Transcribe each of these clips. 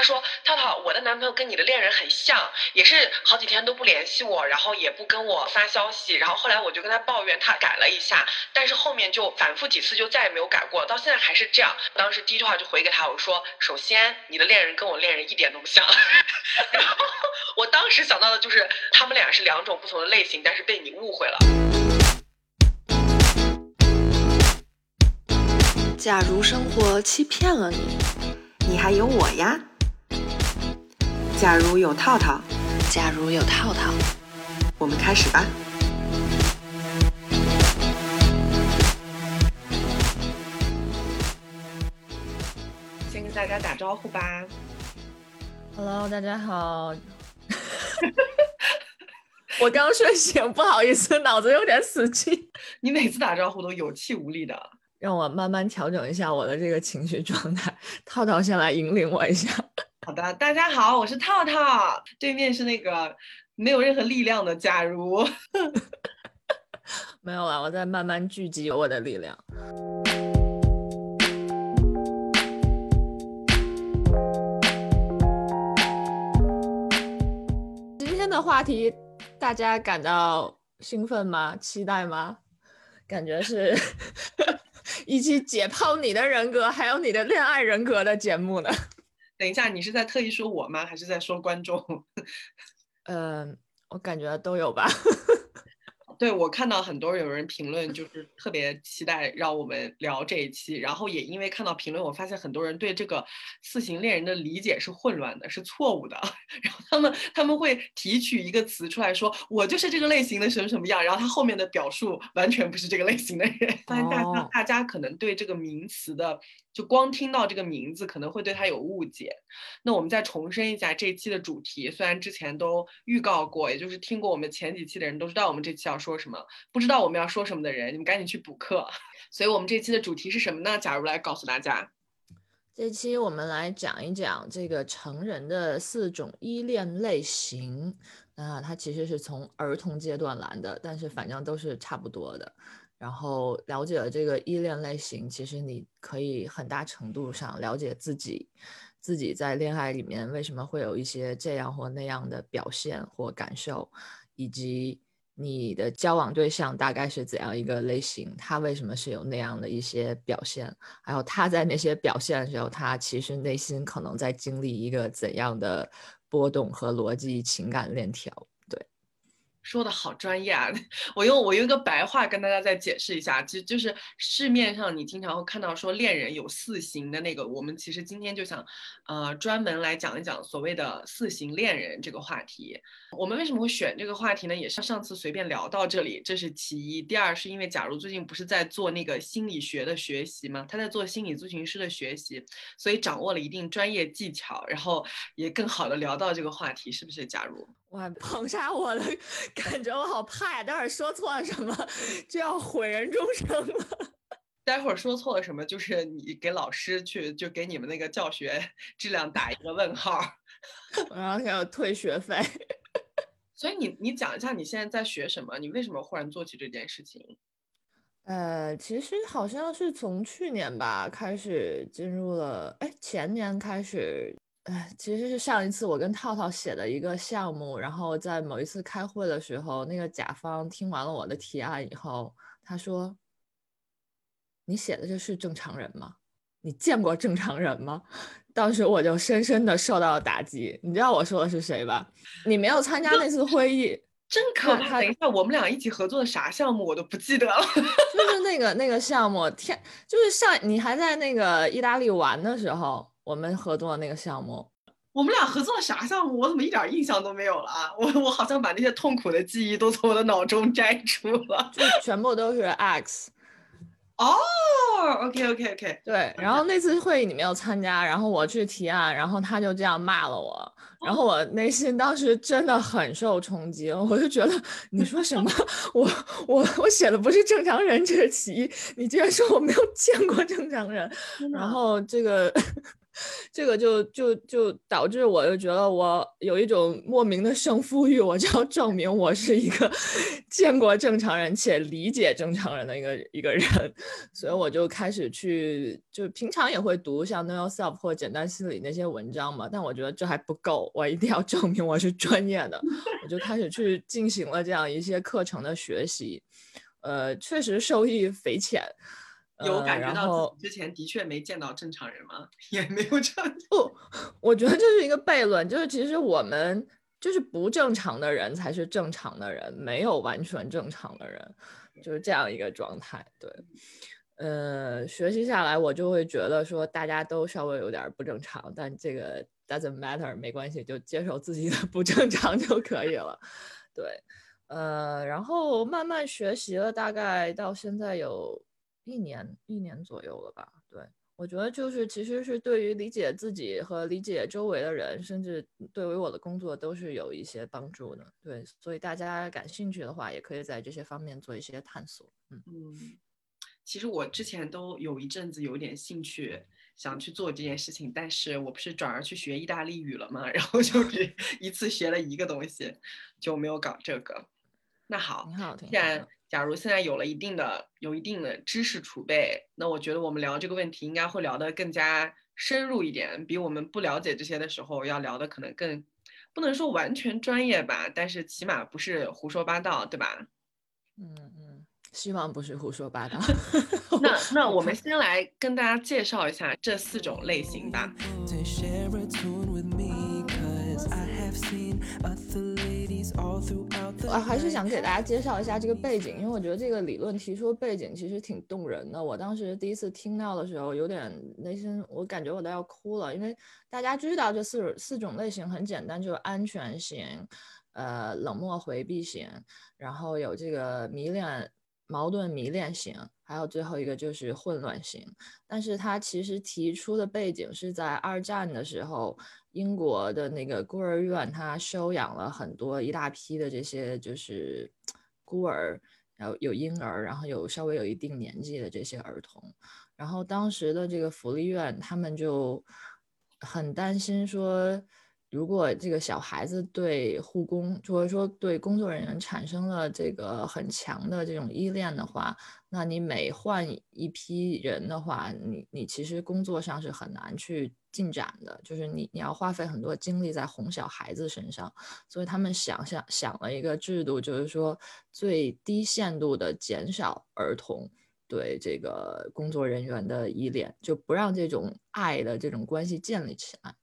他说：“涛涛，我的男朋友跟你的恋人很像，也是好几天都不联系我，然后也不跟我发消息。然后后来我就跟他抱怨，他改了一下，但是后面就反复几次，就再也没有改过，到现在还是这样。当时第一句话就回给他，我说：首先，你的恋人跟我恋人一点都不像。然后我当时想到的就是他们俩是两种不同的类型，但是被你误会了。假如生活欺骗了你，你还有我呀。”假如有套套，假如有套套，我们开始吧。先跟大家打招呼吧。Hello，大家好。我刚睡醒，不好意思，脑子有点死机。你每次打招呼都有气无力的，让我慢慢调整一下我的这个情绪状态。套套先来引领我一下。好的，大家好，我是套套，对面是那个没有任何力量的假如，没有了，我在慢慢聚集我的力量。今天的话题，大家感到兴奋吗？期待吗？感觉是 一期解剖你的人格，还有你的恋爱人格的节目呢。等一下，你是在特意说我吗？还是在说观众？嗯，我感觉都有吧。对我看到很多有人评论，就是特别期待让我们聊这一期。然后也因为看到评论，我发现很多人对这个四型恋人的理解是混乱的，是错误的。然后他们他们会提取一个词出来说，我就是这个类型的什么什么样。然后他后面的表述完全不是这个类型的人。发 现大家大家可能对这个名词的。就光听到这个名字可能会对他有误解，那我们再重申一下这一期的主题。虽然之前都预告过，也就是听过我们前几期的人都知道我们这期要说说什么，不知道我们要说什么的人，你们赶紧去补课。所以我们这期的主题是什么呢？假如来告诉大家，这期我们来讲一讲这个成人的四种依恋类型。那它其实是从儿童阶段来的，但是反正都是差不多的。然后了解了这个依恋类型，其实你可以很大程度上了解自己，自己在恋爱里面为什么会有一些这样或那样的表现或感受，以及你的交往对象大概是怎样一个类型，他为什么是有那样的一些表现，还有他在那些表现的时候，他其实内心可能在经历一个怎样的波动和逻辑情感链条。说的好专业啊！我用我用一个白话跟大家再解释一下，其实就是市面上你经常会看到说恋人有四型的那个，我们其实今天就想，呃，专门来讲一讲所谓的四型恋人这个话题。我们为什么会选这个话题呢？也是上次随便聊到这里，这是其一。第二是因为假如最近不是在做那个心理学的学习嘛？他在做心理咨询师的学习，所以掌握了一定专业技巧，然后也更好的聊到这个话题，是不是？假如。哇，捧杀我了，感觉我好怕呀！待会儿说错了什么，就要毁人终生了。待会儿说错了什么，就是你给老师去，就给你们那个教学质量打一个问号，然后要退学费。所以你你讲一下你现在在学什么？你为什么忽然做起这件事情？呃，其实好像是从去年吧开始进入了，哎，前年开始。哎，其实是上一次我跟套套写的一个项目，然后在某一次开会的时候，那个甲方听完了我的提案以后，他说：“你写的这是正常人吗？你见过正常人吗？” 当时我就深深的受到了打击。你知道我说的是谁吧？你没有参加那次会议，真可怕！等一下，我们俩一起合作的啥项目我都不记得了。就是那个那个项目，天，就是上你还在那个意大利玩的时候。我们合作的那个项目，我们俩合作的啥项目？我怎么一点印象都没有了啊？我我好像把那些痛苦的记忆都从我的脑中摘除了，就全部都是 X。哦，OK OK OK，对。然后那次会议你没有参加，然后我去提案，然后他就这样骂了我，然后我内心当时真的很受冲击，我就觉得 你说什么？我我我写的不是正常人这个起义，你居然说我没有见过正常人，然后这个这个就就就导致我就觉得我有一种莫名的胜负欲，我就要证明我是一个见过正常人且理解正常人的一个一个人，所以我就开始去，就平常也会读像 Know Yourself 或简单心理那些文章嘛，但我觉得这还不够，我一定要证明我是专业的，我就开始去进行了这样一些课程的学习，呃，确实受益匪浅。有感觉到之前的确没见到正常人吗？也没有这样。不，我觉得这是一个悖论，就是其实我们就是不正常的人才是正常的人，没有完全正常的人，就是这样一个状态。对，呃，学习下来我就会觉得说大家都稍微有点不正常，但这个 doesn't matter，没关系，就接受自己的 不正常就可以了。对，呃，然后慢慢学习了，大概到现在有。一年一年左右了吧？对我觉得就是其实是对于理解自己和理解周围的人，甚至对于我的工作都是有一些帮助的。对，所以大家感兴趣的话，也可以在这些方面做一些探索。嗯嗯，其实我之前都有一阵子有点兴趣想去做这件事情，但是我不是转而去学意大利语了吗？然后就只 一次学了一个东西，就没有搞这个。那好，挺好，既然假如现在有了一定的有一定的知识储备，那我觉得我们聊这个问题应该会聊得更加深入一点，比我们不了解这些的时候要聊的可能更，不能说完全专业吧，但是起码不是胡说八道，对吧？嗯嗯，希望不是胡说八道。那那我们 先来跟大家介绍一下这四种类型吧。我还是想给大家介绍一下这个背景，因为我觉得这个理论提出背景其实挺动人的。我当时第一次听到的时候，有点内心，我感觉我都要哭了。因为大家知道这四四种类型很简单，就是安全型、呃冷漠回避型，然后有这个迷恋。矛盾迷恋型，还有最后一个就是混乱型。但是他其实提出的背景是在二战的时候，英国的那个孤儿院，他收养了很多一大批的这些就是孤儿，然后有婴儿，然后有稍微有一定年纪的这些儿童。然后当时的这个福利院，他们就很担心说。如果这个小孩子对护工，或者说对工作人员产生了这个很强的这种依恋的话，那你每换一批人的话，你你其实工作上是很难去进展的，就是你你要花费很多精力在哄小孩子身上。所以他们想想想了一个制度，就是说最低限度的减少儿童对这个工作人员的依恋，就不让这种爱的这种关系建立起来。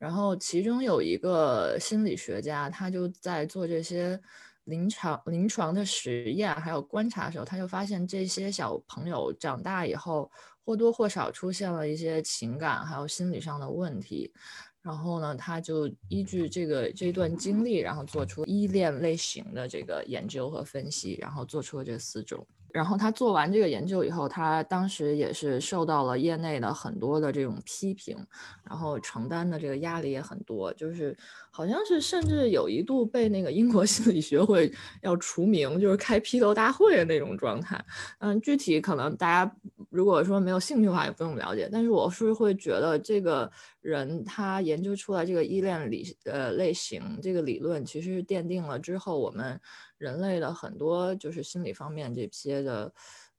然后其中有一个心理学家，他就在做这些临床临床的实验，还有观察的时候，他就发现这些小朋友长大以后或多或少出现了一些情感还有心理上的问题。然后呢，他就依据这个这段经历，然后做出依恋类型的这个研究和分析，然后做出了这四种。然后他做完这个研究以后，他当时也是受到了业内的很多的这种批评，然后承担的这个压力也很多，就是好像是甚至有一度被那个英国 心理学会要除名，就是开批斗大会的那种状态。嗯，具体可能大家如果说没有兴趣的话，也不用了解。但是我是会觉得这个人他研究出来这个依恋理呃类型这个理论，其实奠定了之后我们。人类的很多就是心理方面这些的，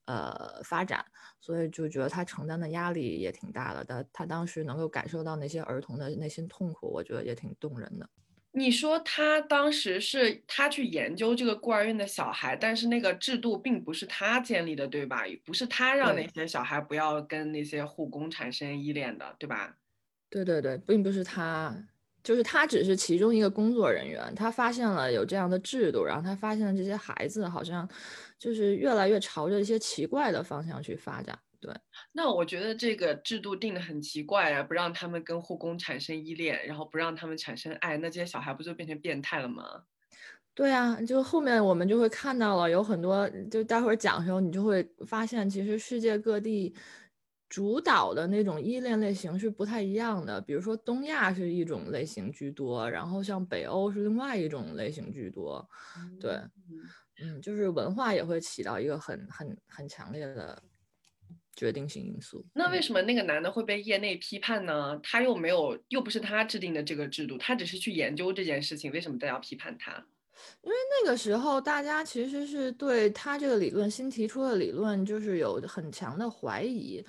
呃发展，所以就觉得他承担的压力也挺大的。他他当时能够感受到那些儿童的内心痛苦，我觉得也挺动人的。你说他当时是他去研究这个孤儿院的小孩，但是那个制度并不是他建立的，对吧？不是他让那些小孩不要跟那些护工产生依恋的，对吧？对对对，并不是他。就是他只是其中一个工作人员，他发现了有这样的制度，然后他发现了这些孩子好像就是越来越朝着一些奇怪的方向去发展。对，那我觉得这个制度定的很奇怪啊，不让他们跟护工产生依恋，然后不让他们产生爱，那这些小孩不就变成变态了吗？对啊，就后面我们就会看到了有很多，就待会儿讲的时候，你就会发现其实世界各地。主导的那种依恋类型是不太一样的，比如说东亚是一种类型居多，然后像北欧是另外一种类型居多。对，嗯，就是文化也会起到一个很很很强烈的决定性因素。那为什么那个男的会被业内批判呢？他又没有，又不是他制定的这个制度，他只是去研究这件事情，为什么大家要批判他？因为那个时候大家其实是对他这个理论新提出的理论就是有很强的怀疑。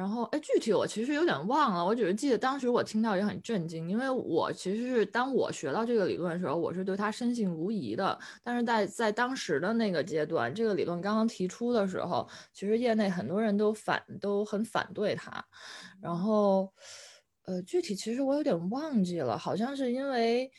然后，哎，具体我其实有点忘了，我只是记得当时我听到也很震惊，因为我其实是当我学到这个理论的时候，我是对他深信无疑的。但是在在当时的那个阶段，这个理论刚刚提出的时候，其实业内很多人都反都很反对他。然后，呃，具体其实我有点忘记了，好像是因为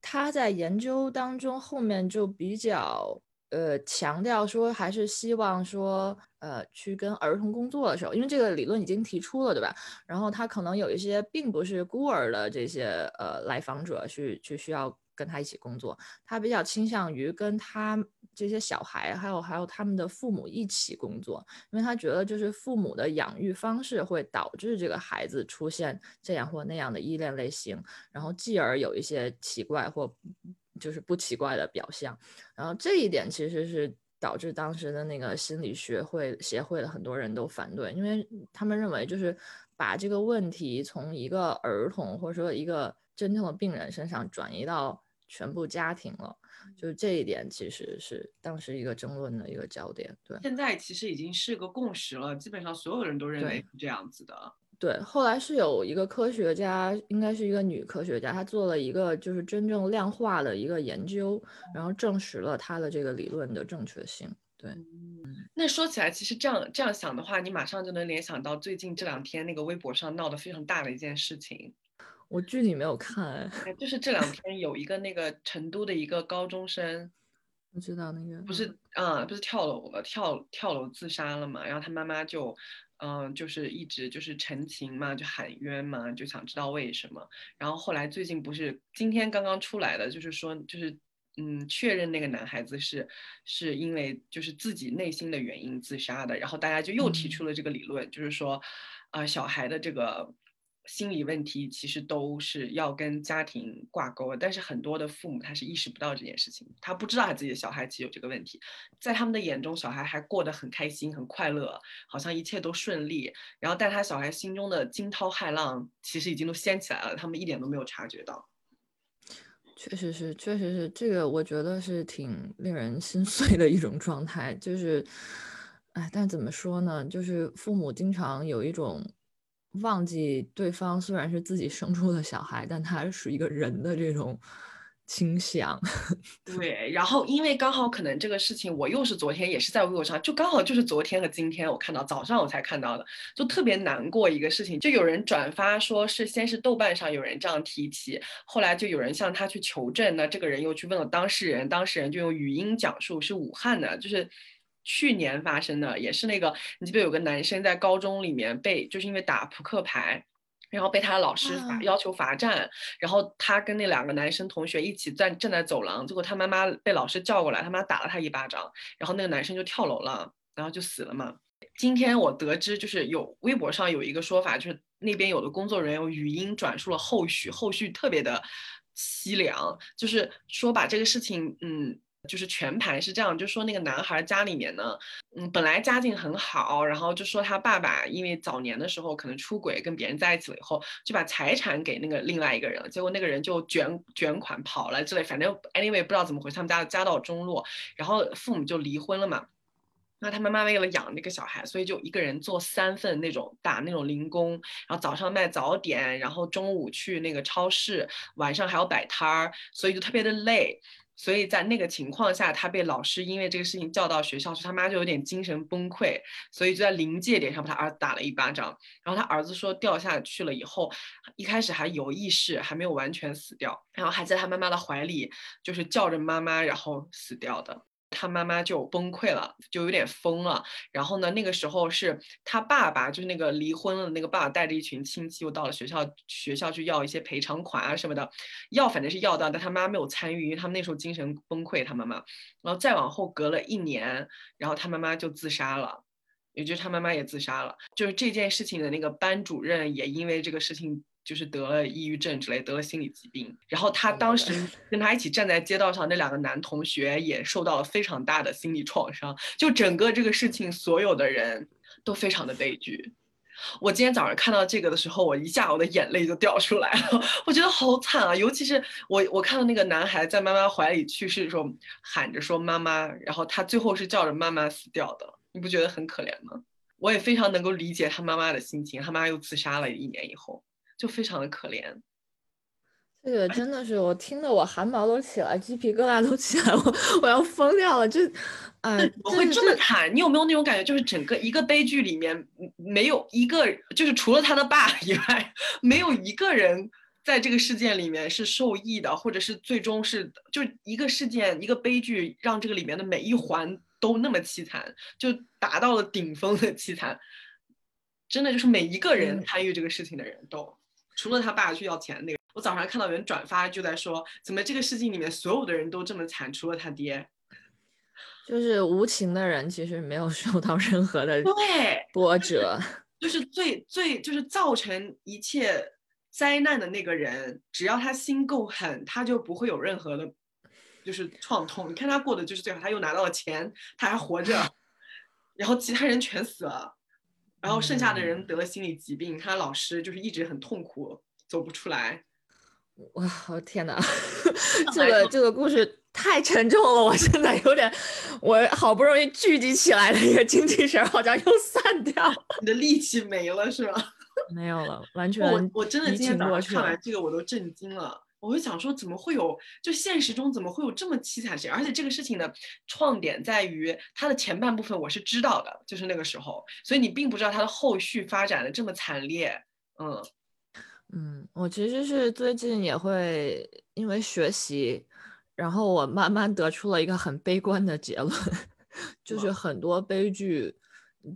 他在研究当中后面就比较。呃，强调说还是希望说，呃，去跟儿童工作的时候，因为这个理论已经提出了，对吧？然后他可能有一些并不是孤儿的这些呃来访者，去去需要跟他一起工作，他比较倾向于跟他这些小孩，还有还有他们的父母一起工作，因为他觉得就是父母的养育方式会导致这个孩子出现这样或那样的依恋类型，然后继而有一些奇怪或。就是不奇怪的表象，然后这一点其实是导致当时的那个心理学会协会的很多人都反对，因为他们认为就是把这个问题从一个儿童或者说一个真正的病人身上转移到全部家庭了，就是这一点其实是当时一个争论的一个焦点。对，现在其实已经是个共识了，基本上所有人都认为是这样子的。对，后来是有一个科学家，应该是一个女科学家，她做了一个就是真正量化的一个研究，然后证实了她的这个理论的正确性。对，那说起来，其实这样这样想的话，你马上就能联想到最近这两天那个微博上闹得非常大的一件事情。我具体没有看，就是这两天有一个那个成都的一个高中生，我知道那个不是啊，不是跳楼了，跳跳楼自杀了嘛，然后他妈妈就。嗯，就是一直就是陈情嘛，就喊冤嘛，就想知道为什么。然后后来最近不是今天刚刚出来的，就是说就是嗯，确认那个男孩子是是因为就是自己内心的原因自杀的。然后大家就又提出了这个理论，就是说啊，小孩的这个。心理问题其实都是要跟家庭挂钩的，但是很多的父母他是意识不到这件事情，他不知道他自己的小孩其实有这个问题，在他们的眼中，小孩还过得很开心、很快乐，好像一切都顺利。然后，但他小孩心中的惊涛骇浪其实已经都掀起来了，他们一点都没有察觉到。确实是，确实是，这个我觉得是挺令人心碎的一种状态。就是，哎，但怎么说呢？就是父母经常有一种。忘记对方虽然是自己生出的小孩，但他是一个人的这种倾向。对，然后因为刚好可能这个事情，我又是昨天也是在微博上，就刚好就是昨天和今天我看到早上我才看到的，就特别难过一个事情，就有人转发说是先是豆瓣上有人这样提起，后来就有人向他去求证，那这个人又去问了当事人，当事人就用语音讲述是武汉的，就是。去年发生的也是那个，你记得有个男生在高中里面被，就是因为打扑克牌，然后被他的老师罚要求罚站，然后他跟那两个男生同学一起站站在走廊，结果他妈妈被老师叫过来，他妈打了他一巴掌，然后那个男生就跳楼了，然后就死了嘛。今天我得知就是有微博上有一个说法，就是那边有的工作人员用语音转述了后续，后续特别的凄凉，就是说把这个事情，嗯。就是全盘是这样，就说那个男孩家里面呢，嗯，本来家境很好，然后就说他爸爸因为早年的时候可能出轨跟别人在一起了以后，就把财产给那个另外一个人了，结果那个人就卷卷款跑了之类，反正 anyway 不知道怎么回事，他们家家道中落，然后父母就离婚了嘛。那他妈妈为了养那个小孩，所以就一个人做三份那种打那种零工，然后早上卖早点，然后中午去那个超市，晚上还要摆摊儿，所以就特别的累。所以在那个情况下，他被老师因为这个事情叫到学校去，他妈就有点精神崩溃，所以就在临界点上把他儿子打了一巴掌。然后他儿子说掉下去了以后，一开始还有意识，还没有完全死掉，然后还在他妈妈的怀里，就是叫着妈妈，然后死掉的。他妈妈就崩溃了，就有点疯了。然后呢，那个时候是他爸爸，就是那个离婚了的那个爸爸，带着一群亲戚又到了学校，学校去要一些赔偿款啊什么的，要反正是要到，但他妈没有参与，因为他们那时候精神崩溃，他妈妈。然后再往后隔了一年，然后他妈妈就自杀了，也就是他妈妈也自杀了。就是这件事情的那个班主任也因为这个事情。就是得了抑郁症之类，得了心理疾病。然后他当时跟他一起站在街道上，那两个男同学也受到了非常大的心理创伤。就整个这个事情，所有的人都非常的悲剧。我今天早上看到这个的时候，我一下我的眼泪就掉出来了，我觉得好惨啊！尤其是我我看到那个男孩在妈妈怀里去世的时候，喊着说妈妈，然后他最后是叫着妈妈死掉的，你不觉得很可怜吗？我也非常能够理解他妈妈的心情，他妈又自杀了一年以后，就非常的可怜。这个真的是我听的我汗毛都起来，鸡皮疙瘩都起来，我我要疯掉了！这，哎，怎么会这么惨？你有没有那种感觉，就是整个一个悲剧里面没有一个，就是除了他的爸以外，没有一个人在这个事件里面是受益的，或者是最终是就一个事件一个悲剧，让这个里面的每一环都那么凄惨，就达到了顶峰的凄惨。真的就是每一个人参与这个事情的人都，除了他爸去要钱那个。我早上看到有人转发，就在说怎么这个事情里面所有的人都这么惨，除了他爹，就是无情的人其实没有受到任何的对波折，就是最最就是造成一切灾难的那个人，只要他心够狠，他就不会有任何的，就是创痛。你看他过的就是最好，他又拿到了钱，他还活着，然后其他人全死了，然后剩下的人得了心理疾病，他老师就是一直很痛苦，走不出来。哇，我天哪，这个这个故事太沉重了，我现在有点，我好不容易聚集起来的一个精气神好像又散掉，你的力气没了是吧？没有了，完全。我我真的今天早上看完这个我都震惊了，我会想说怎么会有，就现实中怎么会有这么凄惨的事？而且这个事情的创点在于它的前半部分我是知道的，就是那个时候，所以你并不知道它的后续发展的这么惨烈，嗯。嗯，我其实是最近也会因为学习，然后我慢慢得出了一个很悲观的结论，就是很多悲剧，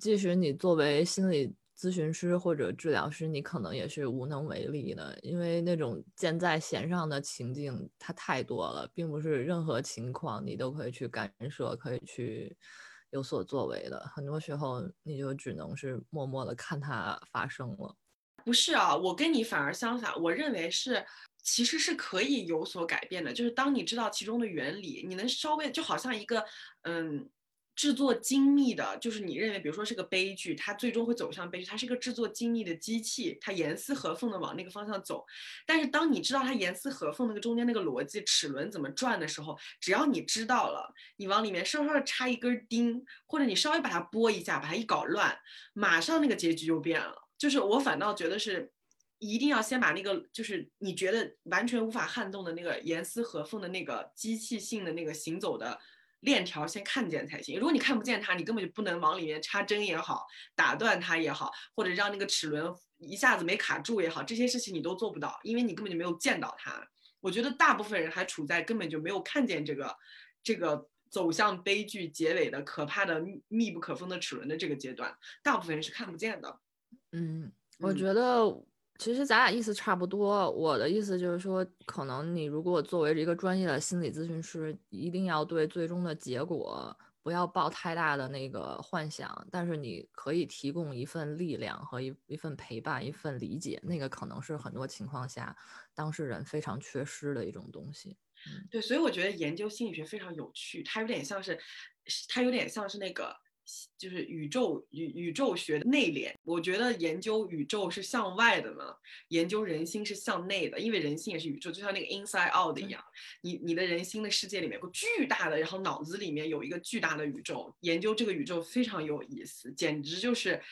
即使你作为心理咨询师或者治疗师，你可能也是无能为力的，因为那种箭在弦上的情境它太多了，并不是任何情况你都可以去干涉，可以去有所作为的，很多时候你就只能是默默的看它发生了。不是啊，我跟你反而相反，我认为是其实是可以有所改变的。就是当你知道其中的原理，你能稍微就好像一个嗯制作精密的，就是你认为比如说是个悲剧，它最终会走向悲剧，它是个制作精密的机器，它严丝合缝的往那个方向走。但是当你知道它严丝合缝那个中间那个逻辑齿轮怎么转的时候，只要你知道了，你往里面稍稍的插一根钉，或者你稍微把它拨一下，把它一搞乱，马上那个结局就变了。就是我反倒觉得是，一定要先把那个就是你觉得完全无法撼动的那个严丝合缝的那个机器性的那个行走的链条先看见才行。如果你看不见它，你根本就不能往里面插针也好，打断它也好，或者让那个齿轮一下子没卡住也好，这些事情你都做不到，因为你根本就没有见到它。我觉得大部分人还处在根本就没有看见这个这个走向悲剧结尾的可怕的密不可分的齿轮的这个阶段，大部分人是看不见的。嗯，我觉得其实咱俩意思差不多。我的意思就是说，可能你如果作为一个专业的心理咨询师，一定要对最终的结果不要抱太大的那个幻想，但是你可以提供一份力量和一一份陪伴，一份理解。那个可能是很多情况下当事人非常缺失的一种东西。对，所以我觉得研究心理学非常有趣，它有点像是，它有点像是那个。就是宇宙宇宇宙学的内敛，我觉得研究宇宙是向外的嘛，研究人心是向内的，因为人心也是宇宙，就像那个 inside out 一样，你你的人心的世界里面有个巨大的，然后脑子里面有一个巨大的宇宙，研究这个宇宙非常有意思，简直就是。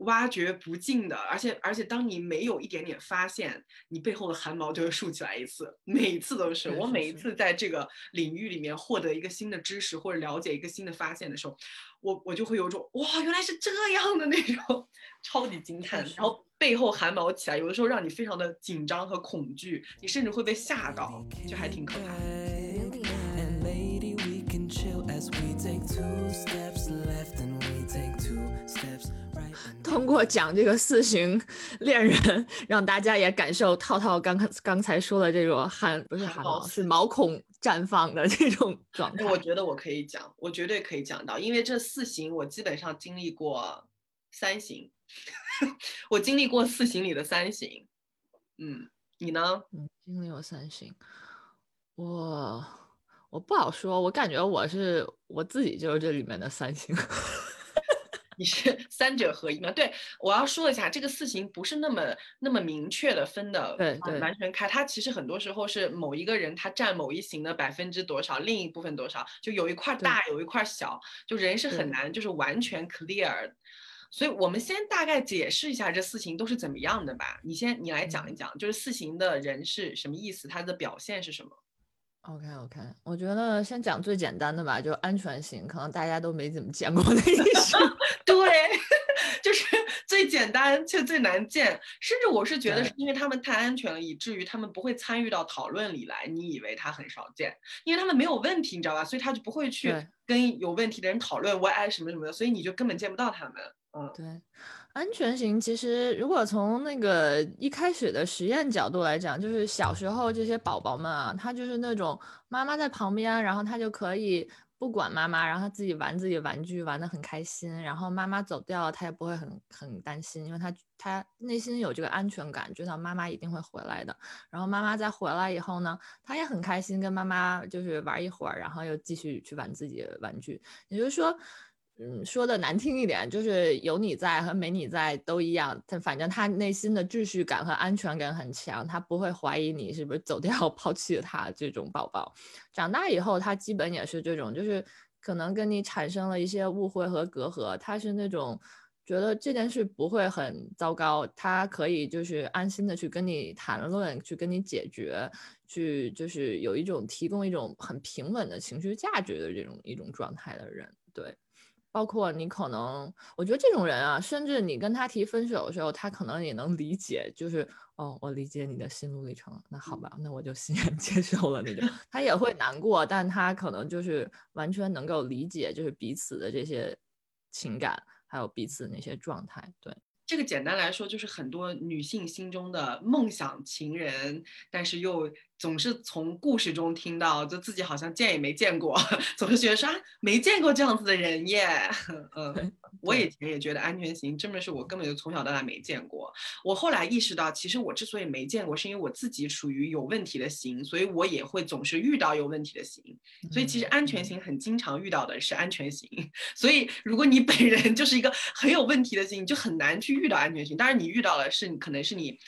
挖掘不尽的，而且而且，当你没有一点点发现，你背后的汗毛就会竖起来一次，每一次都是。我每一次在这个领域里面获得一个新的知识或者了解一个新的发现的时候，我我就会有种哇，原来是这样的那种 超级惊叹，然后背后汗毛起来，有的时候让你非常的紧张和恐惧，你甚至会被吓到，就还挺可怕的。通过讲这个四行恋人，让大家也感受套套刚刚刚才说的这种汗不是汗毛是毛孔绽放的这种状态。我觉得我可以讲，我绝对可以讲到，因为这四行我基本上经历过三行，我经历过四行里的三行。嗯，你呢？嗯，经历过三行，我我不好说，我感觉我是我自己就是这里面的三行。你是 三者合一吗？对，我要说一下，这个四行不是那么那么明确的分的，对对，完全开。它其实很多时候是某一个人他占某一行的百分之多少，另一部分多少，就有一块大，有一块小，就人是很难就是完全 clear。所以我们先大概解释一下这四行都是怎么样的吧。你先你来讲一讲，就是四行的人是什么意思，它的表现是什么？OK OK，我觉得先讲最简单的吧，就安全型，可能大家都没怎么见过的意思。对，就是最简单却最难见，甚至我是觉得是因为他们太安全了，以至于他们不会参与到讨论里来。你以为他很少见，因为他们没有问题，你知道吧？所以他就不会去跟有问题的人讨论我爱什么什么的，所以你就根本见不到他们。嗯，对。安全型其实，如果从那个一开始的实验角度来讲，就是小时候这些宝宝们啊，他就是那种妈妈在旁边，然后他就可以不管妈妈，然后他自己玩自己玩具，玩的很开心。然后妈妈走掉了，他也不会很很担心，因为他他内心有这个安全感，知道妈妈一定会回来的。然后妈妈再回来以后呢，他也很开心，跟妈妈就是玩一会儿，然后又继续去玩自己的玩具。也就是说。嗯，说的难听一点，就是有你在和没你在都一样。他反正他内心的秩序感和安全感很强，他不会怀疑你是不是走掉抛弃了他。这种宝宝长大以后，他基本也是这种，就是可能跟你产生了一些误会和隔阂，他是那种觉得这件事不会很糟糕，他可以就是安心的去跟你谈论，去跟你解决，去就是有一种提供一种很平稳的情绪价值的这种一种状态的人，对。包括你可能，我觉得这种人啊，甚至你跟他提分手的时候，他可能也能理解，就是哦，我理解你的心路历程，那好吧，那我就欣然接受了那种。他也会难过，但他可能就是完全能够理解，就是彼此的这些情感，还有彼此那些状态，对。这个简单来说，就是很多女性心中的梦想情人，但是又总是从故事中听到，就自己好像见也没见过，总是觉得说啊，没见过这样子的人耶。嗯，我以前也觉得安全型真的是我根本就从小到大没见过。我后来意识到，其实我之所以没见过，是因为我自己属于有问题的型，所以我也会总是遇到有问题的型。所以其实安全型很经常遇到的是安全型。所以如果你本人就是一个很有问题的型，你就很难去。遇到安全型，当然你遇到了是你可能是你，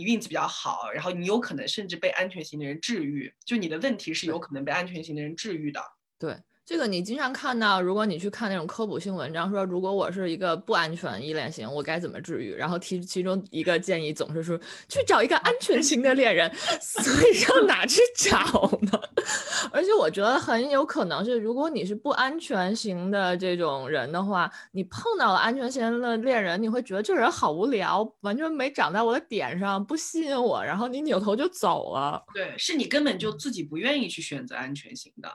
你运气比较好，然后你有可能甚至被安全型的人治愈，就你的问题是有可能被安全型的人治愈的，对。这个你经常看到，如果你去看那种科普性文章，说如果我是一个不安全依恋型，我该怎么治愈？然后提其中一个建议总是说去找一个安全型的恋人，所以上哪去找呢？而且我觉得很有可能是，如果你是不安全型的这种人的话，你碰到了安全型的恋人，你会觉得这人好无聊，完全没长在我的点上，不吸引我，然后你扭头就走了。对，是你根本就自己不愿意去选择安全型的。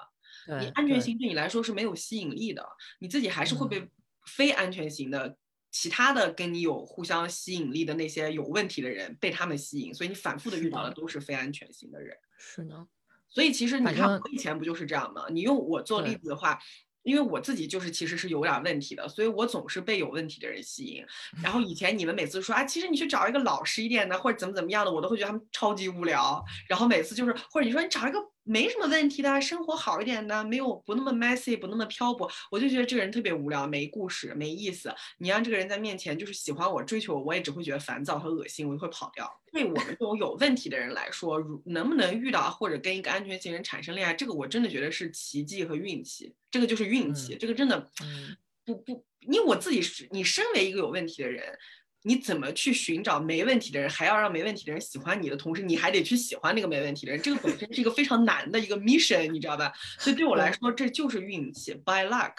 你安全型对你来说是没有吸引力的，你自己还是会被非安全型的其他的跟你有互相吸引力的那些有问题的人被他们吸引，所以你反复的遇到的都是非安全型的人。是呢，所以其实你看我以前不就是这样吗？你用我做例子的话，因为我自己就是其实是有点问题的，所以我总是被有问题的人吸引。然后以前你们每次说啊，其实你去找一个老实一点的或者怎么怎么样的，我都会觉得他们超级无聊。然后每次就是或者你说你找一个。没什么问题的，生活好一点的，没有不那么 messy，不那么漂泊，我就觉得这个人特别无聊，没故事，没意思。你让这个人在面前就是喜欢我、追求我，我也只会觉得烦躁和恶心，我就会跑掉。对我们这种有问题的人来说，如能不能遇到或者跟一个安全型人产生恋爱，这个我真的觉得是奇迹和运气，这个就是运气，这个真的不不，因为我自己是，你身为一个有问题的人。你怎么去寻找没问题的人，还要让没问题的人喜欢你的同时，你还得去喜欢那个没问题的人，这个本身是一个非常难的一个 mission，你知道吧？所以对我来说，这就是运气，by luck。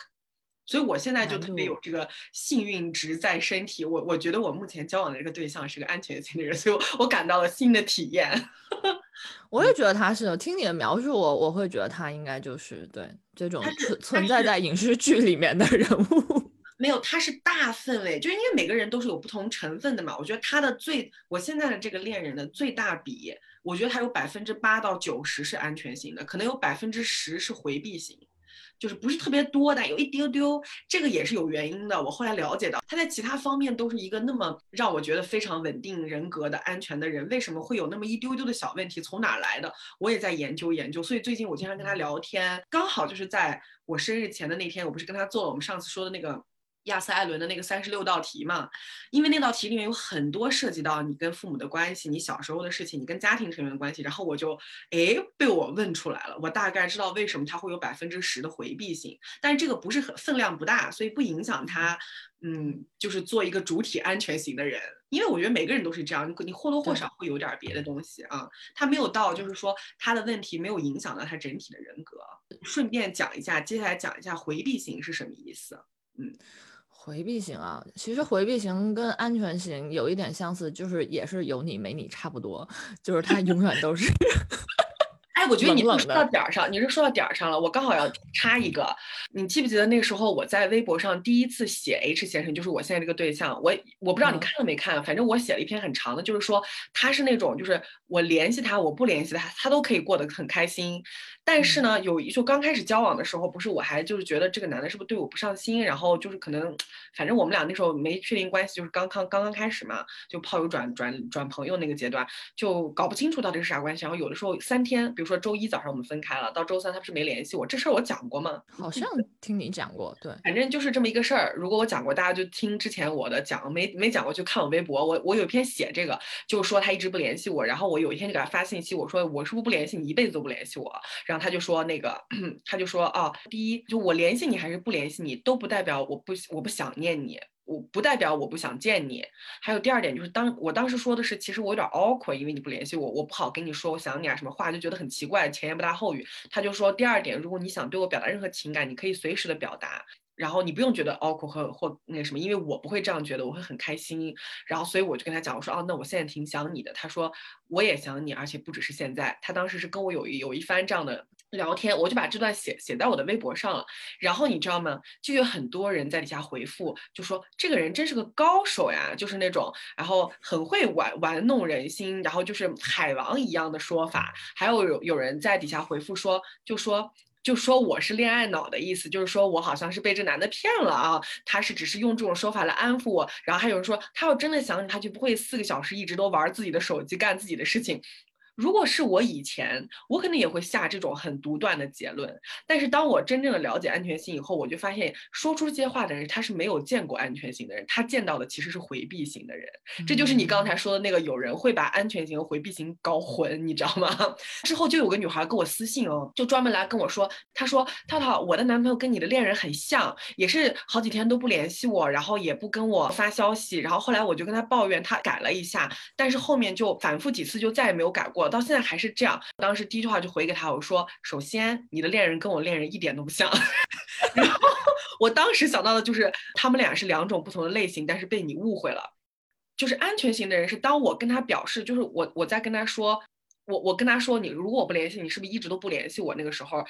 所以我现在就特别有这个幸运值在身体。我我觉得我目前交往的这个对象是个安全型的人，所以我感到了新的体验。我也觉得他是，听你的描述，我我会觉得他应该就是对这种存存在在影视剧里面的人物。没有，它是大氛围，就是因为每个人都是有不同成分的嘛。我觉得他的最，我现在的这个恋人的最大比，我觉得他有百分之八到九十是安全型的，可能有百分之十是回避型，就是不是特别多的，有一丢丢。这个也是有原因的。我后来了解到，他在其他方面都是一个那么让我觉得非常稳定人格的安全的人，为什么会有那么一丢丢的小问题？从哪来的？我也在研究研究。所以最近我经常跟他聊天，刚好就是在我生日前的那天，我不是跟他做了我们上次说的那个。亚瑟·艾伦的那个三十六道题嘛，因为那道题里面有很多涉及到你跟父母的关系，你小时候的事情，你跟家庭成员的关系，然后我就哎被我问出来了，我大概知道为什么他会有百分之十的回避性，但是这个不是很分量不大，所以不影响他，嗯，就是做一个主体安全型的人，因为我觉得每个人都是这样，你或多或少会有点别的东西啊，他没有到就是说他的问题没有影响到他整体的人格。顺便讲一下，接下来讲一下回避型是什么意思，嗯。回避型啊，其实回避型跟安全型有一点相似，就是也是有你没你差不多，就是他永远都是。哎，我觉得你说到点儿上，你是说到点儿上了。我刚好要插一个，你记不记得那个时候我在微博上第一次写 H 先生，就是我现在这个对象，我我不知道你看了没看，反正我写了一篇很长的，就是说他是那种，就是我联系他，我不联系他，他都可以过得很开心。但是呢，有一就刚开始交往的时候，不是我还就是觉得这个男的是不是对我不上心，然后就是可能，反正我们俩那时候没确定关系，就是刚刚刚刚开始嘛，就炮友转转转朋友那个阶段，就搞不清楚到底是啥关系。然后有的时候三天，比如说周一早上我们分开了，到周三他不是没联系我，这事儿我讲过吗？好像听你讲过，对，反正就是这么一个事儿。如果我讲过，大家就听之前我的讲，没没讲过就看我微博，我我有一篇写这个，就说他一直不联系我，然后我有一天就给他发信息，我说我是不是不联系你，一辈子都不联系我，然后。他就说那个，他就说啊，第一，就我联系你还是不联系你，都不代表我不我不想念你，我不代表我不想见你。还有第二点就是，当我当时说的是，其实我有点 awkward，因为你不联系我，我不好跟你说我想你啊什么话，就觉得很奇怪，前言不搭后语。他就说第二点，如果你想对我表达任何情感，你可以随时的表达。然后你不用觉得 awkward 和或那什么，因为我不会这样觉得，我会很开心。然后所以我就跟他讲，我说哦，那我现在挺想你的。他说我也想你，而且不只是现在。他当时是跟我有一有一番这样的聊天，我就把这段写写在我的微博上了。然后你知道吗？就有很多人在底下回复，就说这个人真是个高手呀，就是那种，然后很会玩玩弄人心，然后就是海王一样的说法。还有有有人在底下回复说，就说。就说我是恋爱脑的意思，就是说我好像是被这男的骗了啊，他是只是用这种说法来安抚我。然后还有人说，他要真的想你，他就不会四个小时一直都玩自己的手机，干自己的事情。如果是我以前，我肯定也会下这种很独断的结论。但是当我真正的了解安全性以后，我就发现说出这些话的人，他是没有见过安全性的人，他见到的其实是回避型的人。这就是你刚才说的那个，有人会把安全型和回避型搞混，你知道吗？之后就有个女孩跟我私信哦，就专门来跟我说，她说涛涛，我的男朋友跟你的恋人很像，也是好几天都不联系我，然后也不跟我发消息，然后后来我就跟他抱怨，他改了一下，但是后面就反复几次就再也没有改过。我到现在还是这样。当时第一句话就回给他，我说：“首先，你的恋人跟我恋人一点都不像。”然后我当时想到的就是他们俩是两种不同的类型，但是被你误会了。就是安全型的人是当我跟他表示，就是我我在跟他说，我我跟他说，你如果我不联系你，是不是一直都不联系我？那个时候。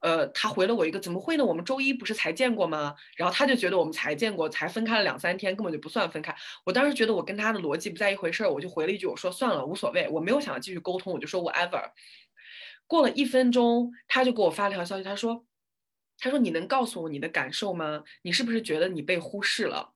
呃，他回了我一个怎么会呢？我们周一不是才见过吗？然后他就觉得我们才见过，才分开了两三天，根本就不算分开。我当时觉得我跟他的逻辑不在一回事儿，我就回了一句，我说算了，无所谓，我没有想要继续沟通，我就说 whatever。过了一分钟，他就给我发了条消息，他说。他说：“你能告诉我你的感受吗？你是不是觉得你被忽视了？”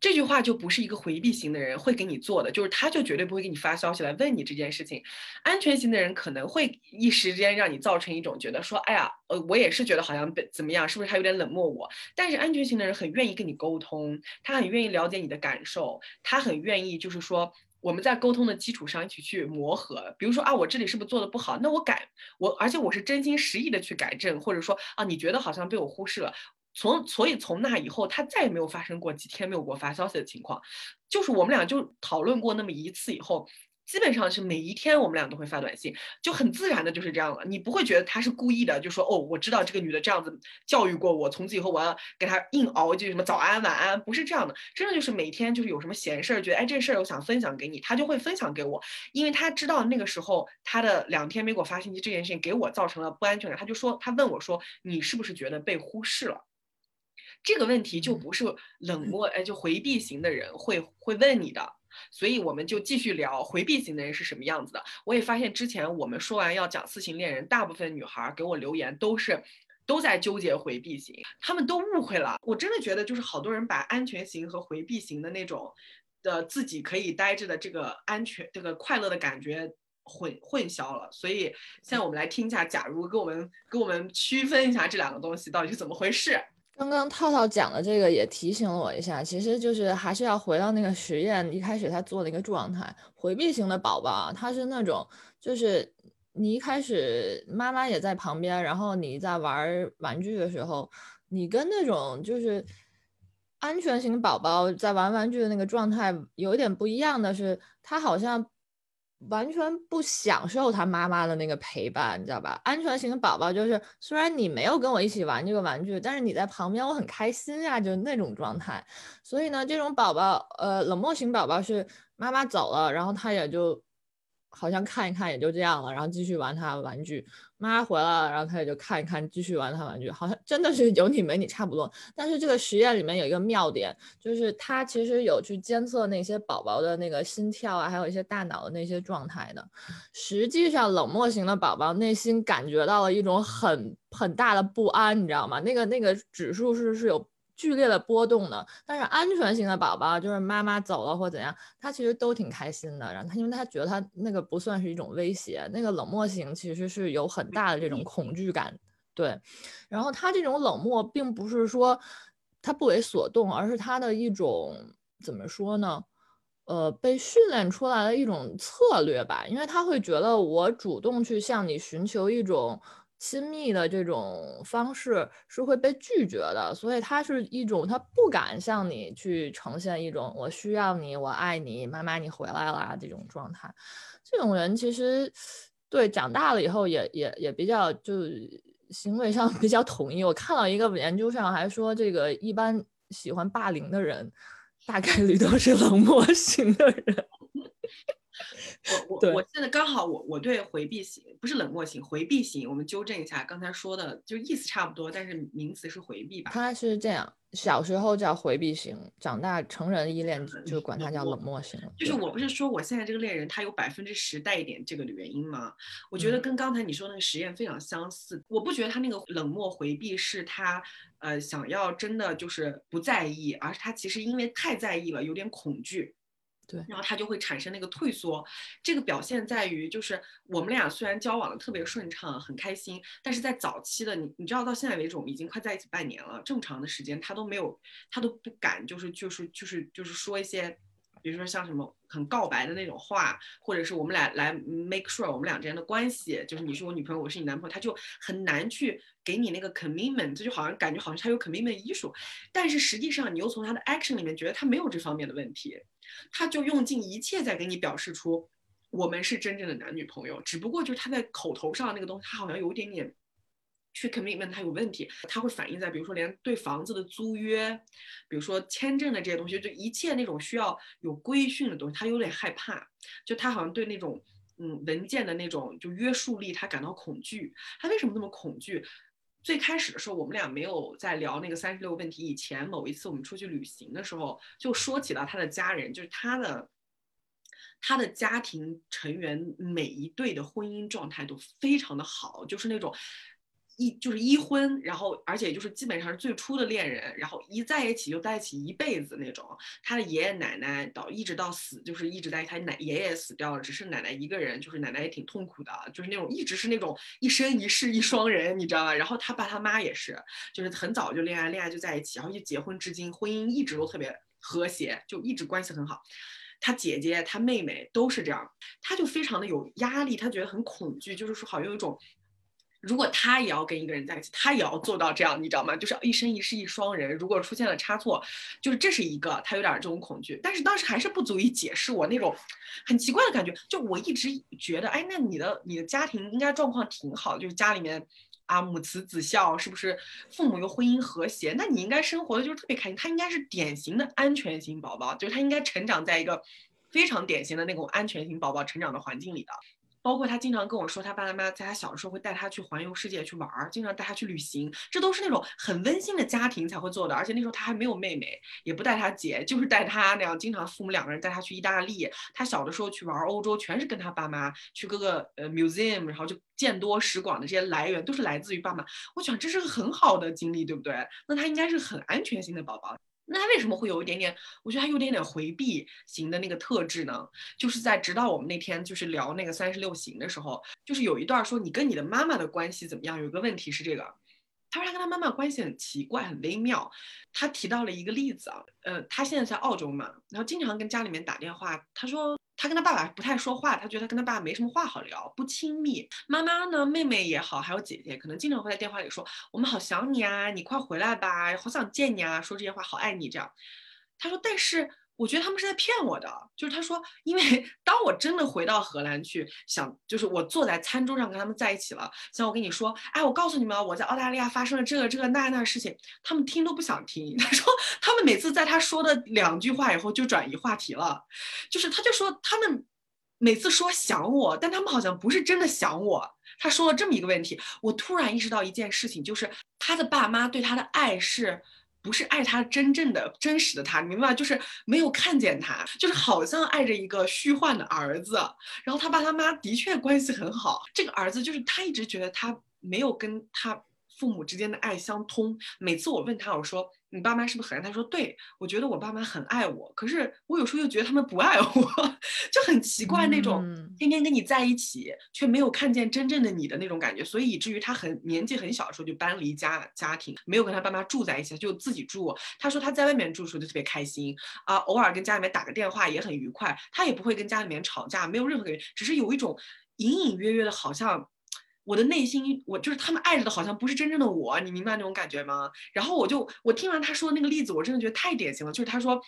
这句话就不是一个回避型的人会给你做的，就是他就绝对不会给你发消息来问你这件事情。安全型的人可能会一时间让你造成一种觉得说：“哎呀，呃，我也是觉得好像被怎么样，是不是他有点冷漠我？”但是安全型的人很愿意跟你沟通，他很愿意了解你的感受，他很愿意就是说。我们在沟通的基础上一起去磨合，比如说啊，我这里是不是做的不好？那我改我，而且我是真心实意的去改正，或者说啊，你觉得好像被我忽视了，从所以从那以后，他再也没有发生过几天没有给我发消息的情况，就是我们俩就讨论过那么一次以后。基本上是每一天我们俩都会发短信，就很自然的就是这样了。你不会觉得他是故意的，就说哦，我知道这个女的这样子教育过我，从此以后我要给她硬熬一句什么早安晚安，不是这样的。真的就是每天就是有什么闲事儿，觉得哎这事儿我想分享给你，他就会分享给我，因为他知道那个时候他的两天没给我发信息这件事情给我造成了不安全感，他就说他问我说你是不是觉得被忽视了？这个问题就不是冷漠哎就回避型的人会会问你的。所以我们就继续聊回避型的人是什么样子的。我也发现之前我们说完要讲四型恋人，大部分女孩给我留言都是都在纠结回避型，他们都误会了。我真的觉得就是好多人把安全型和回避型的那种的自己可以待着的这个安全这个快乐的感觉混混淆了。所以现在我们来听一下，假如给我们给我们区分一下这两个东西到底是怎么回事。刚刚套套讲的这个也提醒了我一下，其实就是还是要回到那个实验一开始他做的一个状态。回避型的宝宝，他是那种就是你一开始妈妈也在旁边，然后你在玩玩具的时候，你跟那种就是安全型宝宝在玩玩具的那个状态有一点不一样的是，他好像。完全不享受他妈妈的那个陪伴，你知道吧？安全型的宝宝就是，虽然你没有跟我一起玩这个玩具，但是你在旁边，我很开心呀，就那种状态。所以呢，这种宝宝，呃，冷漠型宝宝是妈妈走了，然后他也就。好像看一看也就这样了，然后继续玩他的玩具。妈回来了，然后他也就看一看，继续玩他玩具。好像真的是有你没你差不多。但是这个实验里面有一个妙点，就是他其实有去监测那些宝宝的那个心跳啊，还有一些大脑的那些状态的。实际上，冷漠型的宝宝内心感觉到了一种很很大的不安，你知道吗？那个那个指数是是有。剧烈的波动的，但是安全型的宝宝就是妈妈走了或怎样，他其实都挺开心的。然后他因为他觉得他那个不算是一种威胁，那个冷漠型其实是有很大的这种恐惧感。对，然后他这种冷漠并不是说他不为所动，而是他的一种怎么说呢？呃，被训练出来的一种策略吧，因为他会觉得我主动去向你寻求一种。亲密的这种方式是会被拒绝的，所以他是一种他不敢向你去呈现一种我需要你，我爱你，妈妈你回来啦这种状态。这种人其实对长大了以后也也也比较就行为上 比较统一。我看到一个研究上还说，这个一般喜欢霸凌的人，大概率都是冷漠型的人。我我我现在刚好我我对回避型不是冷漠型回避型，我们纠正一下刚才说的，就意思差不多，但是名词是回避吧？他是这样，小时候叫回避型，长大成人依恋就管他叫冷漠型。就是我不是说我现在这个恋人他有百分之十带一点这个的原因吗？我觉得跟刚才你说那个实验非常相似。我不觉得他那个冷漠回避是他呃想要真的就是不在意，而是他其实因为太在意了，有点恐惧。对，然后他就会产生那个退缩，这个表现在于就是我们俩虽然交往的特别顺畅，很开心，但是在早期的你，你知道到现在为止，我们已经快在一起半年了，这么长的时间，他都没有，他都不敢，就是就是就是就是说一些，比如说像什么很告白的那种话，或者是我们俩来 make sure 我们俩之间的关系，就是你是我女朋友，我是你男朋友，他就很难去给你那个 commitment，这就好像感觉好像他有 commitment 艺术，但是实际上你又从他的 action 里面觉得他没有这方面的问题。他就用尽一切在给你表示出，我们是真正的男女朋友，只不过就是他在口头上那个东西，他好像有一点点去 commitment，他有问题，他会反映在比如说连对房子的租约，比如说签证的这些东西，就一切那种需要有规训的东西，他有点害怕，就他好像对那种嗯文件的那种就约束力，他感到恐惧。他为什么那么恐惧？最开始的时候，我们俩没有在聊那个三十六个问题以前，某一次我们出去旅行的时候，就说起了他的家人，就是他的他的家庭成员每一对的婚姻状态都非常的好，就是那种。一就是一婚，然后而且就是基本上是最初的恋人，然后一在一起就在一起一辈子那种。他的爷爷奶奶到一直到死，就是一直在他奶爷爷死掉了，只剩奶奶一个人，就是奶奶也挺痛苦的，就是那种一直是那种一生一世一双人，你知道吧？然后他爸他妈也是，就是很早就恋爱，恋爱就在一起，然后就结婚至今，婚姻一直都特别和谐，就一直关系很好。他姐姐他妹妹都是这样，他就非常的有压力，他觉得很恐惧，就是说好像有一种。如果他也要跟一个人在一起，他也要做到这样，你知道吗？就是一生一世一双人。如果出现了差错，就是这是一个他有点这种恐惧。但是当时还是不足以解释我那种很奇怪的感觉。就我一直觉得，哎，那你的你的家庭应该状况挺好，就是家里面啊母慈子孝，是不是？父母又婚姻和谐，那你应该生活的就是特别开心。他应该是典型的安全型宝宝，就是他应该成长在一个非常典型的那种安全型宝宝成长的环境里的。包括他经常跟我说，他爸爸妈妈在他小的时候会带他去环游世界去玩儿，经常带他去旅行，这都是那种很温馨的家庭才会做的。而且那时候他还没有妹妹，也不带他姐，就是带他那样，经常父母两个人带他去意大利。他小的时候去玩欧洲，全是跟他爸妈去各个呃 museum，然后就见多识广的这些来源都是来自于爸妈。我想这是个很好的经历，对不对？那他应该是很安全性的宝宝。那他为什么会有一点点？我觉得他有点点回避型的那个特质呢？就是在直到我们那天就是聊那个三十六型的时候，就是有一段说你跟你的妈妈的关系怎么样？有一个问题是这个，他说他跟他妈妈关系很奇怪，很微妙。他提到了一个例子啊，呃，他现在在澳洲嘛，然后经常跟家里面打电话。他说他跟他爸爸不太说话，他觉得他跟他爸爸没什么话好聊，不亲密。妈妈呢，妹妹也好，还有姐姐，可能经常会在电话里说我们好想你啊，你快回来吧，好想见你啊，说这些话，好爱你这样。他说，但是。我觉得他们是在骗我的，就是他说，因为当我真的回到荷兰去，想就是我坐在餐桌上跟他们在一起了，像我跟你说，哎，我告诉你们，我在澳大利亚发生了这个这个那那事情，他们听都不想听。他说，他们每次在他说的两句话以后就转移话题了，就是他就说他们每次说想我，但他们好像不是真的想我。他说了这么一个问题，我突然意识到一件事情，就是他的爸妈对他的爱是。不是爱他真正的真实的他，你明白吗？就是没有看见他，就是好像爱着一个虚幻的儿子。然后他爸他妈的确关系很好，这个儿子就是他一直觉得他没有跟他父母之间的爱相通。每次我问他，我说。你爸妈是不是很爱他？说对，我觉得我爸妈很爱我，可是我有时候又觉得他们不爱我，就很奇怪那种天天跟你在一起却没有看见真正的你的那种感觉，所以以至于他很年纪很小的时候就搬离家家庭，没有跟他爸妈住在一起，就自己住。他说他在外面住的时候就特别开心啊，偶尔跟家里面打个电话也很愉快，他也不会跟家里面吵架，没有任何原因，只是有一种隐隐约约的好像。我的内心，我就是他们爱着的，好像不是真正的我，你明白那种感觉吗？然后我就，我听完他说的那个例子，我真的觉得太典型了，就是他说。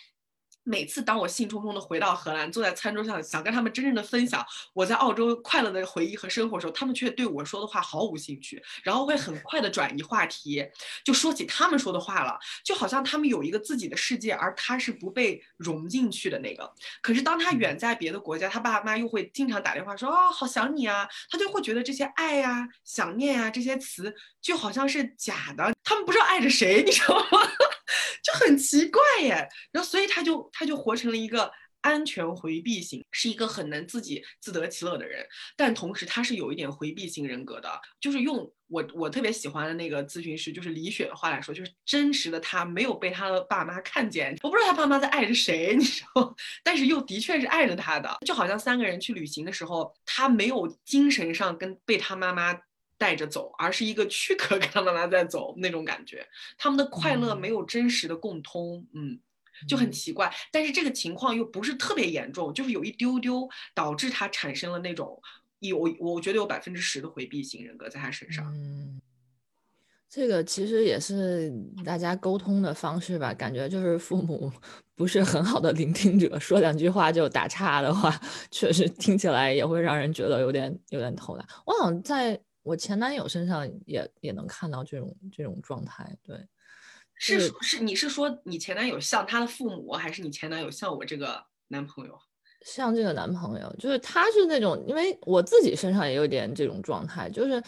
每次当我兴冲冲的回到荷兰，坐在餐桌上想跟他们真正的分享我在澳洲快乐的回忆和生活的时候，他们却对我说的话毫无兴趣，然后会很快的转移话题，就说起他们说的话了，就好像他们有一个自己的世界，而他是不被融进去的那个。可是当他远在别的国家，他爸妈又会经常打电话说哦，好想你啊，他就会觉得这些爱呀、想念啊这些词就好像是假的，他们不知道爱着谁，你知道吗？就很奇怪耶，然后所以他就他就活成了一个安全回避型，是一个很能自己自得其乐的人，但同时他是有一点回避型人格的，就是用我我特别喜欢的那个咨询师就是李雪的话来说，就是真实的他没有被他的爸妈看见，我不知道他爸妈在爱着谁，你知道，但是又的确是爱着他的，就好像三个人去旅行的时候，他没有精神上跟被他妈妈。带着走，而是一个躯壳跟 他妈妈在走那种感觉，他们的快乐没有真实的共通，嗯，就很奇怪。但是这个情况又不是特别严重，就是有一丢丢导致他产生了那种有，我觉得有百分之十的回避型人格在他身上。嗯，这个其实也是大家沟通的方式吧，感觉就是父母不是很好的聆听者，说两句话就打岔的话，确实听起来也会让人觉得有点有点头大。我好像在。我前男友身上也也能看到这种这种状态，对，是是，你是说你前男友像他的父母，还是你前男友像我这个男朋友？像这个男朋友，就是他是那种，因为我自己身上也有点这种状态，就是。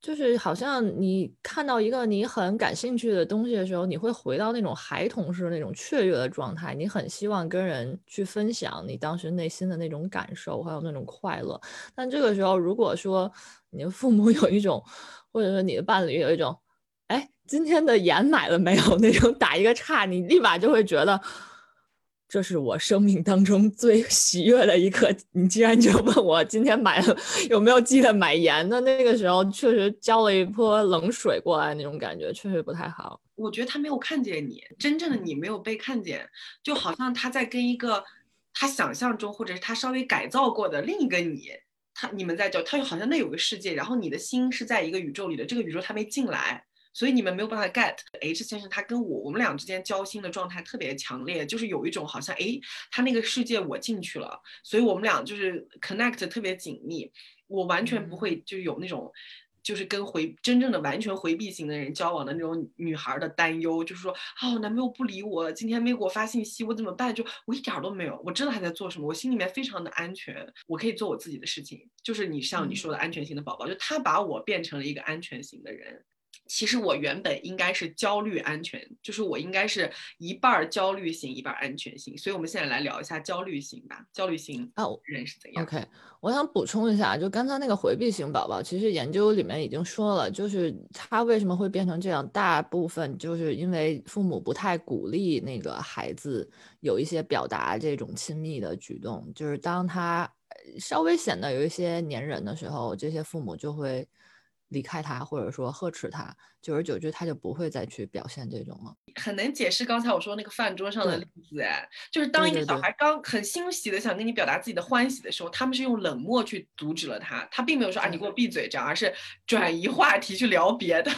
就是好像你看到一个你很感兴趣的东西的时候，你会回到那种孩童式那种雀跃的状态，你很希望跟人去分享你当时内心的那种感受，还有那种快乐。但这个时候，如果说你的父母 有一种，或者说你的伴侣有一种，哎，今天的盐买了没有？那种打一个岔，你立马就会觉得。这是我生命当中 最喜悦的一刻。你竟然就问我今天买了 有没有记得买盐的那个时候，确实浇了一泼冷水过来，那种感觉确实不太好。我觉得他没有看见你，真正的你没有被看见，就好像他在跟一个他想象中或者是他稍微改造过的另一个你，他你们在交，他又好像那有个世界，然后你的心是在一个宇宙里的，这个宇宙他没进来。所以你们没有办法 get H 先生，他跟我我们俩之间交心的状态特别强烈，就是有一种好像哎，他那个世界我进去了，所以我们俩就是 connect 特别紧密。我完全不会就有那种，就是跟回真正的完全回避型的人交往的那种女孩的担忧，就是说啊，男朋友不理我，今天没给我发信息，我怎么办？就我一点都没有，我知道他在做什么，我心里面非常的安全，我可以做我自己的事情。就是你像你说的安全型的宝宝，就他把我变成了一个安全型的人。其实我原本应该是焦虑安全，就是我应该是一半焦虑型，一半安全型。所以，我们现在来聊一下焦虑型吧。焦虑型啊，人是怎样？OK，我想补充一下，就刚才那个回避型宝宝，其实研究里面已经说了，就是他为什么会变成这样，大部分就是因为父母不太鼓励那个孩子有一些表达这种亲密的举动，就是当他稍微显得有一些粘人的时候，这些父母就会。离开他，或者说呵斥他，久而久之他就不会再去表现这种了。很能解释刚才我说那个饭桌上的例子，哎，就是当一个小孩刚很欣喜的想跟你表达自己的欢喜的时候，他们是用冷漠去阻止了他，他并没有说啊你给我闭嘴这样，而是转移话题去聊别的。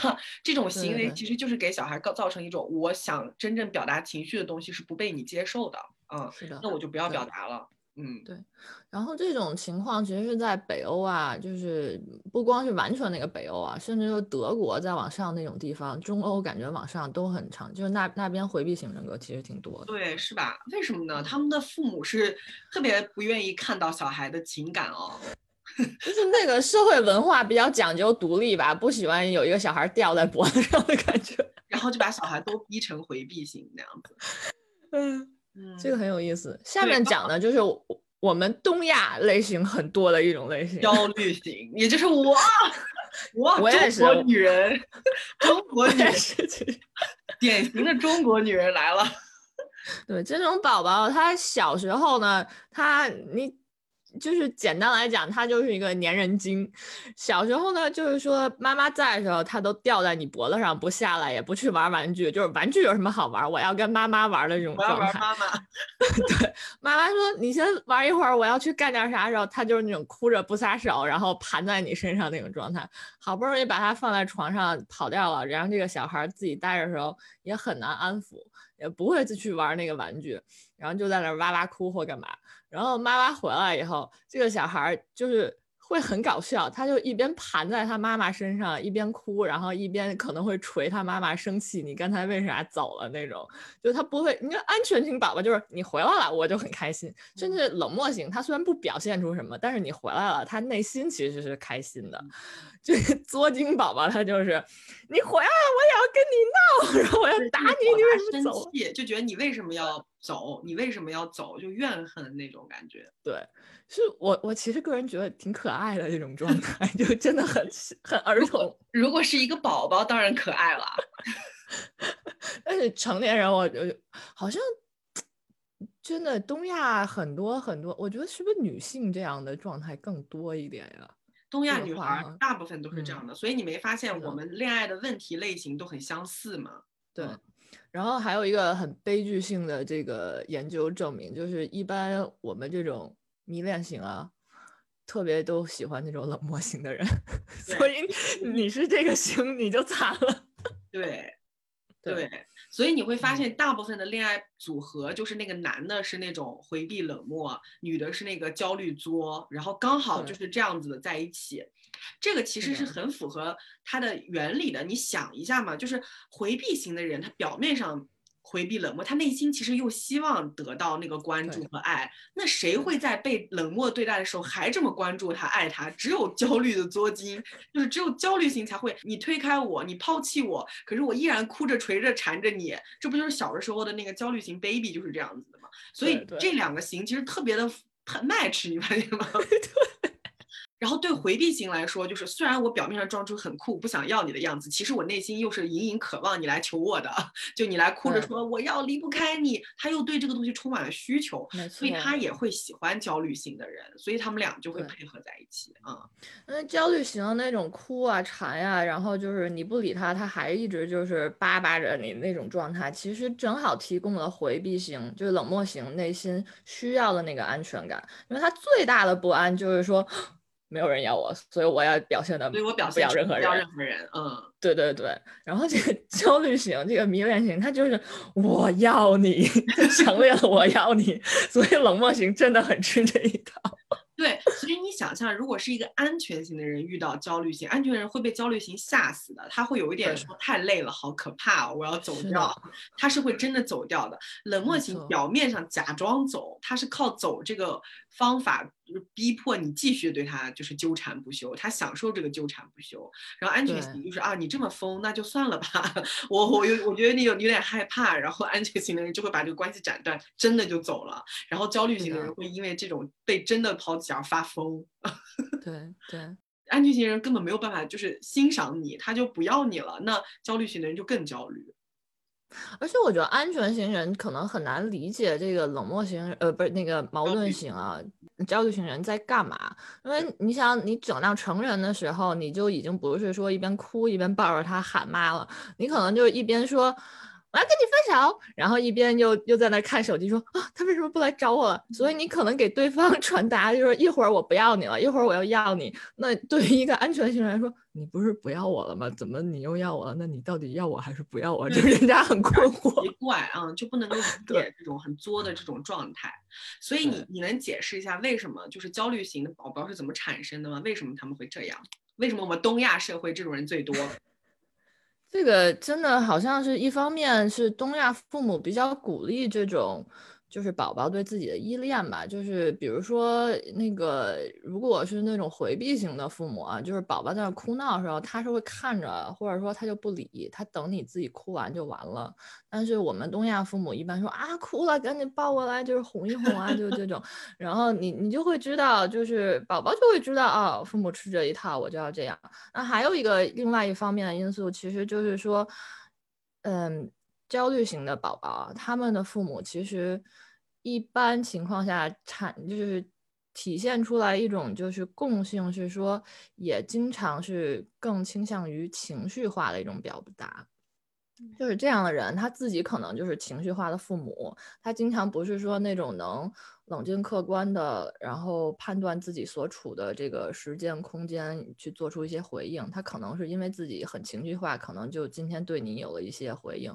这种行为其实就是给小孩造造成一种我想真正表达情绪的东西是不被你接受的，嗯，是的，那我就不要表达了。嗯，对。然后这种情况其实是在北欧啊，就是不光是完全那个北欧啊，甚至说德国再往上那种地方，中欧感觉往上都很长，就是那那边回避型人格其实挺多的。对，是吧？为什么呢？他们的父母是特别不愿意看到小孩的情感哦，就是那个社会文化比较讲究独立吧，不喜欢有一个小孩吊在脖子上的感觉，然后就把小孩都逼成回避型那样子。嗯。这个很有意思。下面讲的就是我们东亚类型很多的一种类型，焦虑型，也就是我，我我也是女人，中国女人，典型的中国女人来了。对，这种宝宝，他小时候呢，他你。就是简单来讲，他就是一个粘人精。小时候呢，就是说妈妈在的时候，他都吊在你脖子上不下来，也不去玩玩具。就是玩具有什么好玩？我要跟妈妈玩的这种状态。妈妈。对，妈妈说你先玩一会儿，我要去干点啥时候，他就是那种哭着不撒手，然后盘在你身上那种状态。好不容易把他放在床上跑掉了，然后这个小孩自己待着的时候也很难安抚，也不会再去玩那个玩具，然后就在那哇哇哭或干嘛。然后妈妈回来以后，这个小孩就是会很搞笑，他就一边盘在他妈妈身上，一边哭，然后一边可能会捶他妈妈生气，你刚才为啥走了那种，就他不会，你看安全型宝宝就是你回来了我就很开心，甚至冷漠型，他虽然不表现出什么，但是你回来了，他内心其实是开心的。这个作精宝宝他就是，你回来了我也要跟你闹，然后我要打你，你为什么走？就觉得你为什么要？走，你为什么要走？就怨恨那种感觉。对，是我我其实个人觉得挺可爱的这种状态，就真的很很儿童。如果是一个宝宝，当然可爱了。但是成年人，我就好像真的东亚很多很多，我觉得是不是女性这样的状态更多一点呀？东亚女孩大部分都是这样的，所以你没发现我们恋爱的问题类型都很相似吗？对。然后还有一个很悲剧性的这个研究证明，就是一般我们这种迷恋型啊，特别都喜欢那种冷漠型的人，所以你是这个型你就惨了。对，对，所以你会发现大部分的恋爱组合就是那个男的是那种回避冷漠，女的是那个焦虑作，然后刚好就是这样子的在一起。这个其实是很符合它的原理的。你想一下嘛，就是回避型的人，他表面上回避冷漠，他内心其实又希望得到那个关注和爱。那谁会在被冷漠对待的时候还这么关注他、爱他？只有焦虑的作精，就是只有焦虑型才会，你推开我，你抛弃我，可是我依然哭着、捶着、缠着你。这不就是小的时候的那个焦虑型 baby 就是这样子的嘛？所以这两个型其实特别的 match，你发现吗？然后对回避型来说，就是虽然我表面上装出很酷，不想要你的样子，其实我内心又是隐隐渴望你来求我的。就你来哭着说我要离不开你，他又对这个东西充满了需求，所以他也会喜欢焦虑型的人，所以他们俩就会配合在一起啊。那焦虑型那种哭啊、缠呀，然后就是你不理他，他还一直就是巴巴着你那种状态，其实正好提供了回避型，就是冷漠型内心需要的那个安全感，因为他最大的不安就是说。没有人要我，所以我要表现的，所以我表现不要任何人，任何人，嗯，对对对。然后这个焦虑型，这个迷恋型，他就是我要你，强烈的我要你，所以冷漠型真的很吃这一套。对，其实你想象，如果是一个安全型的人遇到焦虑型，安全的人会被焦虑型吓死的，他会有一点说太累了，好可怕，我要走掉，他是会真的走掉的。冷漠型表面上假装走，他是靠走这个方法。就是逼迫你继续对他就是纠缠不休，他享受这个纠缠不休。然后安全型就是啊，你这么疯，那就算了吧。我我有我觉得你有有点害怕。然后安全型的人就会把这个关系斩断，真的就走了。然后焦虑型的人会因为这种被真的抛弃而发疯。对对，安全型人根本没有办法就是欣赏你，他就不要你了。那焦虑型的人就更焦虑。而且我觉得安全型人可能很难理解这个冷漠型，呃，不是那个矛盾型啊，焦虑型人在干嘛？因为你想，你整到成人的时候，你就已经不是说一边哭一边抱着他喊妈了，你可能就是一边说。我要跟你分手，然后一边又又在那看手机，说啊，他为什么不来找我了？所以你可能给对方 传达就是一会儿我不要你了，一会儿我要要你。那对于一个安全性来说，你不是不要我了吗？怎么你又要我了？那你到底要我还是不要我？就人家很困惑，奇怪啊，就不能够理 解这种很作的这种状态。所以你你能解释一下为什么就是焦虑型的宝宝是怎么产生的吗？为什么他们会这样？为什么我们东亚社会这种人最多？这个真的好像是一方面是东亚父母比较鼓励这种。就是宝宝对自己的依恋吧，就是比如说那个，如果是那种回避型的父母啊，就是宝宝在那哭闹的时候，他是会看着，或者说他就不理，他等你自己哭完就完了。但是我们东亚父母一般说啊，哭了赶紧抱过来，就是哄一哄啊，就是这种。然后你你就会知道，就是宝宝就会知道啊，父母吃这一套，我就要这样。那还有一个另外一方面的因素，其实就是说，嗯。焦虑型的宝宝，他们的父母其实一般情况下产就是体现出来一种就是共性，是说也经常是更倾向于情绪化的一种表达。就是这样的人，他自己可能就是情绪化的父母，他经常不是说那种能冷静客观的，然后判断自己所处的这个时间空间去做出一些回应，他可能是因为自己很情绪化，可能就今天对你有了一些回应。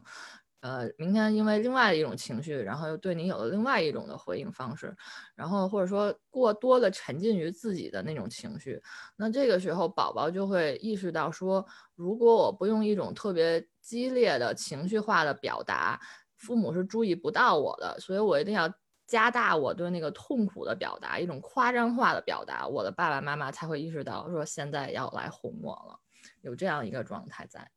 呃，明天因为另外一种情绪，然后又对你有了另外一种的回应方式，然后或者说过多的沉浸于自己的那种情绪，那这个时候宝宝就会意识到说，如果我不用一种特别激烈的情绪化的表达，父母是注意不到我的，所以我一定要加大我对那个痛苦的表达，一种夸张化的表达，我的爸爸妈妈才会意识到说现在要来哄我了，有这样一个状态在，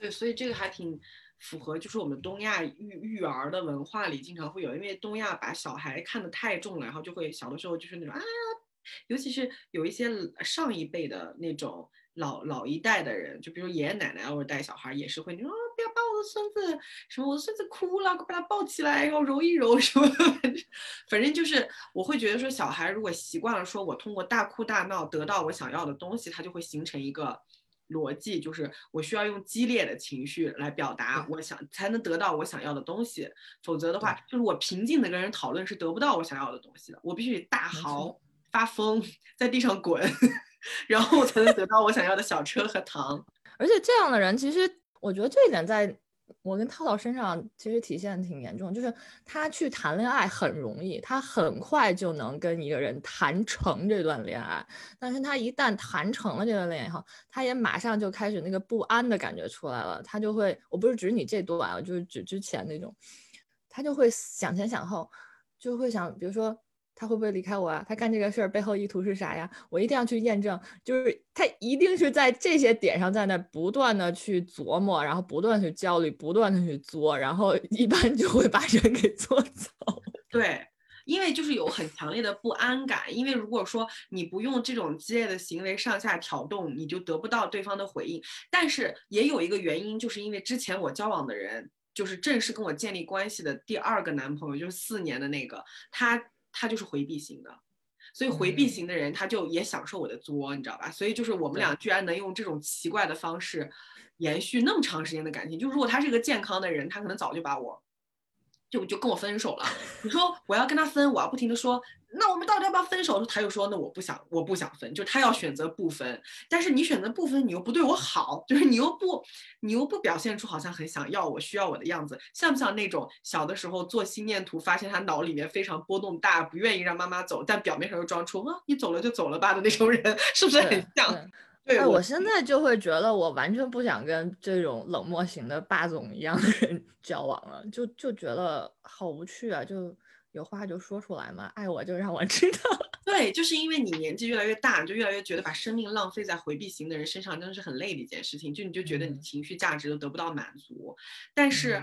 对，所以这个还挺符合，就是我们东亚育育儿的文化里经常会有，因为东亚把小孩看得太重了，然后就会小的时候就是那种啊，尤其是有一些上一辈的那种老老一代的人，就比如爷爷奶奶偶尔带小孩也是会，你说不要把我的孙子什么，我的孙子哭了，快把他抱起来，然后揉一揉什么，反正就是我会觉得说，小孩如果习惯了说我通过大哭大闹得到我想要的东西，他就会形成一个。逻辑就是我需要用激烈的情绪来表达我想才能得到我想要的东西，否则的话就是我平静的跟人讨论是得不到我想要的东西的，我必须大嚎发疯在地上滚，然后我才能得到我想要的小车和糖。而且这样的人其实我觉得这一点在。我跟涛涛身上其实体现挺严重，就是他去谈恋爱很容易，他很快就能跟一个人谈成这段恋爱。但是他一旦谈成了这段恋爱以后，他也马上就开始那个不安的感觉出来了。他就会，我不是指你这段啊，就是指之前那种，他就会想前想后，就会想，比如说。他会不会离开我啊？他干这个事儿背后意图是啥呀？我一定要去验证。就是他一定是在这些点上，在那不断的去琢磨，然后不断去焦虑，不断的去作，然后 一般就会把人给作走。对，因为就是有很强烈的不安感。因为如果说你不用这种激烈的行为上下挑动，你就得不到对方的回应。但是也有一个原因，就是因为之前我交往的人，就是正式跟我建立关系的第二个男朋友，就是四年的那个他。他就是回避型的，所以回避型的人他就也享受我的作，你知道吧？所以就是我们俩居然能用这种奇怪的方式延续那么长时间的感情。就如果他是一个健康的人，他可能早就把我。就就跟我分手了。你说我要跟他分，我要不停的说，那我们到底要不要分手？他又说，那我不想，我不想分，就他要选择不分。但是你选择不分，你又不对我好，就是你又不，你又不表现出好像很想要我、需要我的样子，像不像那种小的时候做心电图，发现他脑里面非常波动大，不愿意让妈妈走，但表面上又装出啊，你走了就走了吧的那种人，是不是很像？对，我现在就会觉得我完全不想跟这种冷漠型的霸总一样的人 交往了，就就觉得好无趣啊！就有话就说出来嘛，爱我就让我知道。对，就是因为你年纪越来越大，就越来越觉得把生命浪费在回避型的人身上真的是很累的一件事情，就你就觉得你情绪价值都得不到满足。但是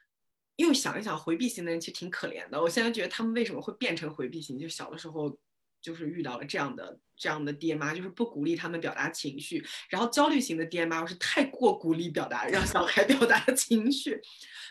又想一想，回避型的人其实挺可怜的。我现在觉得他们为什么会变成回避型？就小的时候。就是遇到了这样的这样的爹妈，就是不鼓励他们表达情绪，然后焦虑型的爹妈又是太过鼓励表达，让小孩表达情绪，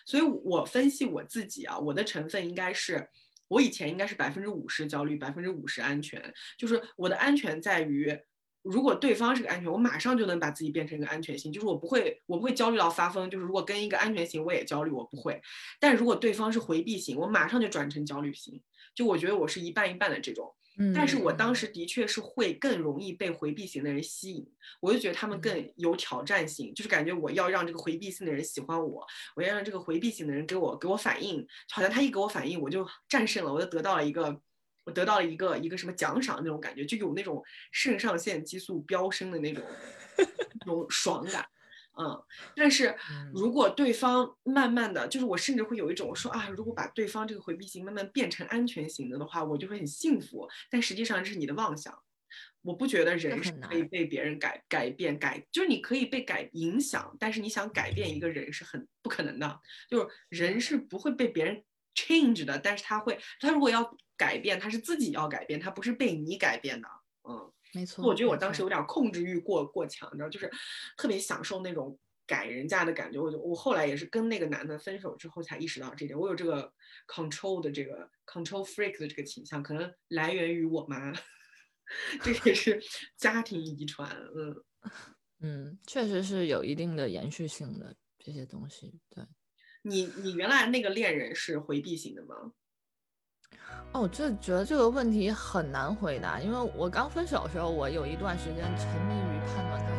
所以我分析我自己啊，我的成分应该是，我以前应该是百分之五十焦虑，百分之五十安全，就是我的安全在于。如果对方是个安全，我马上就能把自己变成一个安全型，就是我不会，我不会焦虑到发疯。就是如果跟一个安全型我也焦虑，我不会。但如果对方是回避型，我马上就转成焦虑型。就我觉得我是一半一半的这种。嗯，但是我当时的确是会更容易被回避型的人吸引，我就觉得他们更有挑战性，就是感觉我要让这个回避型的人喜欢我，我要让这个回避型的人给我给我反应，好像他一给我反应，我就战胜了，我就得到了一个。我得到了一个一个什么奖赏那种感觉，就有那种肾上腺激素飙升的那种那种爽感，嗯。但是如果对方慢慢的就是我甚至会有一种说啊，如果把对方这个回避型慢慢变成安全型的的话，我就会很幸福。但实际上这是你的妄想。我不觉得人是可以被别人改改变改，就是你可以被改影响，但是你想改变一个人是很不可能的。就是人是不会被别人 change 的，但是他会，他如果要。改变他是自己要改变，他不是被你改变的。嗯，没错。我觉得我当时有点控制欲过过强，你知道，就是特别享受那种改人家的感觉。我就我后来也是跟那个男的分手之后才意识到这点，我有这个 control 的这个 control freak 的这个倾向，可能来源于我妈，这也是家庭遗传。嗯 嗯，确实是有一定的延续性的这些东西。对，你你原来那个恋人是回避型的吗？哦，我就觉得这个问题很难回答，因为我刚分手的时候，我有一段时间沉迷于判断